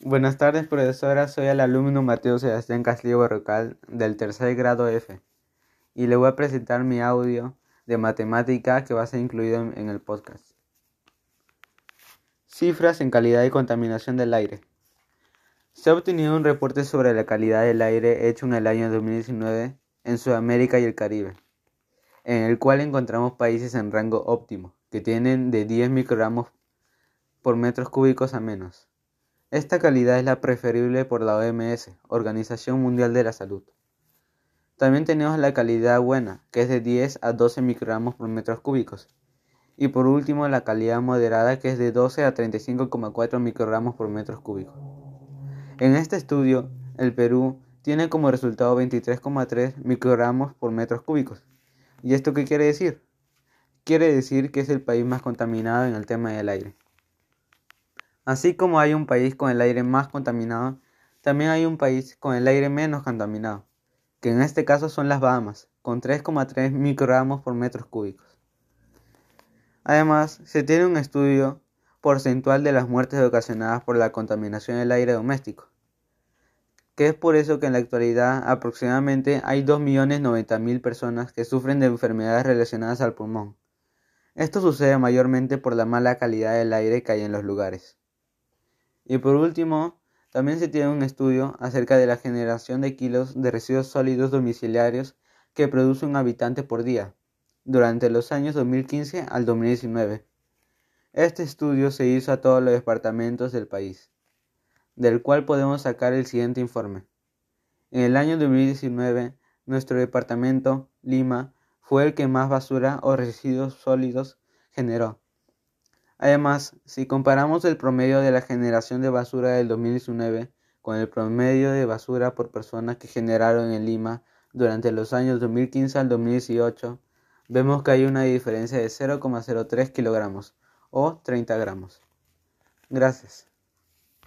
Buenas tardes, profesora. Soy el alumno Mateo Sebastián Castillo Barrocal del tercer grado F y le voy a presentar mi audio de matemática que va a ser incluido en, en el podcast. Cifras en calidad y contaminación del aire. Se ha obtenido un reporte sobre la calidad del aire hecho en el año 2019 en Sudamérica y el Caribe, en el cual encontramos países en rango óptimo, que tienen de 10 microgramos por metros cúbicos a menos. Esta calidad es la preferible por la OMS, Organización Mundial de la Salud. También tenemos la calidad buena, que es de 10 a 12 microgramos por metros cúbicos. Y por último, la calidad moderada, que es de 12 a 35,4 microgramos por metros cúbicos. En este estudio, el Perú tiene como resultado 23,3 microgramos por metros cúbicos. ¿Y esto qué quiere decir? Quiere decir que es el país más contaminado en el tema del aire. Así como hay un país con el aire más contaminado, también hay un país con el aire menos contaminado, que en este caso son las Bahamas, con 3,3 microgramos por metros cúbicos. Además, se tiene un estudio porcentual de las muertes ocasionadas por la contaminación del aire doméstico, que es por eso que en la actualidad aproximadamente hay 2.090.000 personas que sufren de enfermedades relacionadas al pulmón. Esto sucede mayormente por la mala calidad del aire que hay en los lugares. Y por último, también se tiene un estudio acerca de la generación de kilos de residuos sólidos domiciliarios que produce un habitante por día durante los años 2015 al 2019. Este estudio se hizo a todos los departamentos del país, del cual podemos sacar el siguiente informe. En el año 2019, nuestro departamento, Lima, fue el que más basura o residuos sólidos generó. Además, si comparamos el promedio de la generación de basura del 2019 con el promedio de basura por persona que generaron en Lima durante los años 2015 al 2018, vemos que hay una diferencia de 0,03 kilogramos o 30 gramos. Gracias.